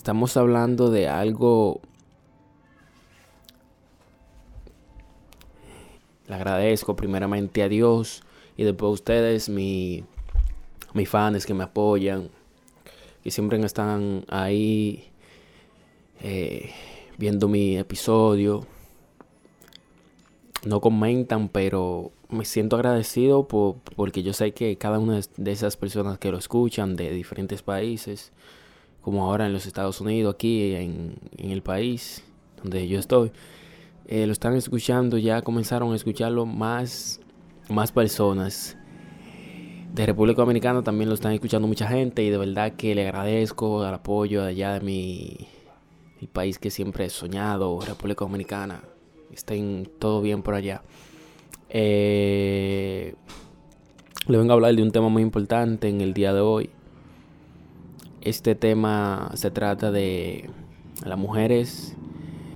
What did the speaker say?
estamos hablando de algo... Le agradezco primeramente a Dios y después a ustedes, mi, mis fans que me apoyan, que siempre están ahí eh, viendo mi episodio. No comentan, pero me siento agradecido por, porque yo sé que cada una de esas personas que lo escuchan de diferentes países, como ahora en los Estados Unidos, aquí en, el país donde yo estoy, eh, lo están escuchando, ya comenzaron a escucharlo más, más personas. De República Dominicana también lo están escuchando mucha gente y de verdad que le agradezco al apoyo de allá de mi el país que siempre he soñado, República Dominicana. Estén todo bien por allá. Eh, le vengo a hablar de un tema muy importante en el día de hoy. Este tema se trata de las mujeres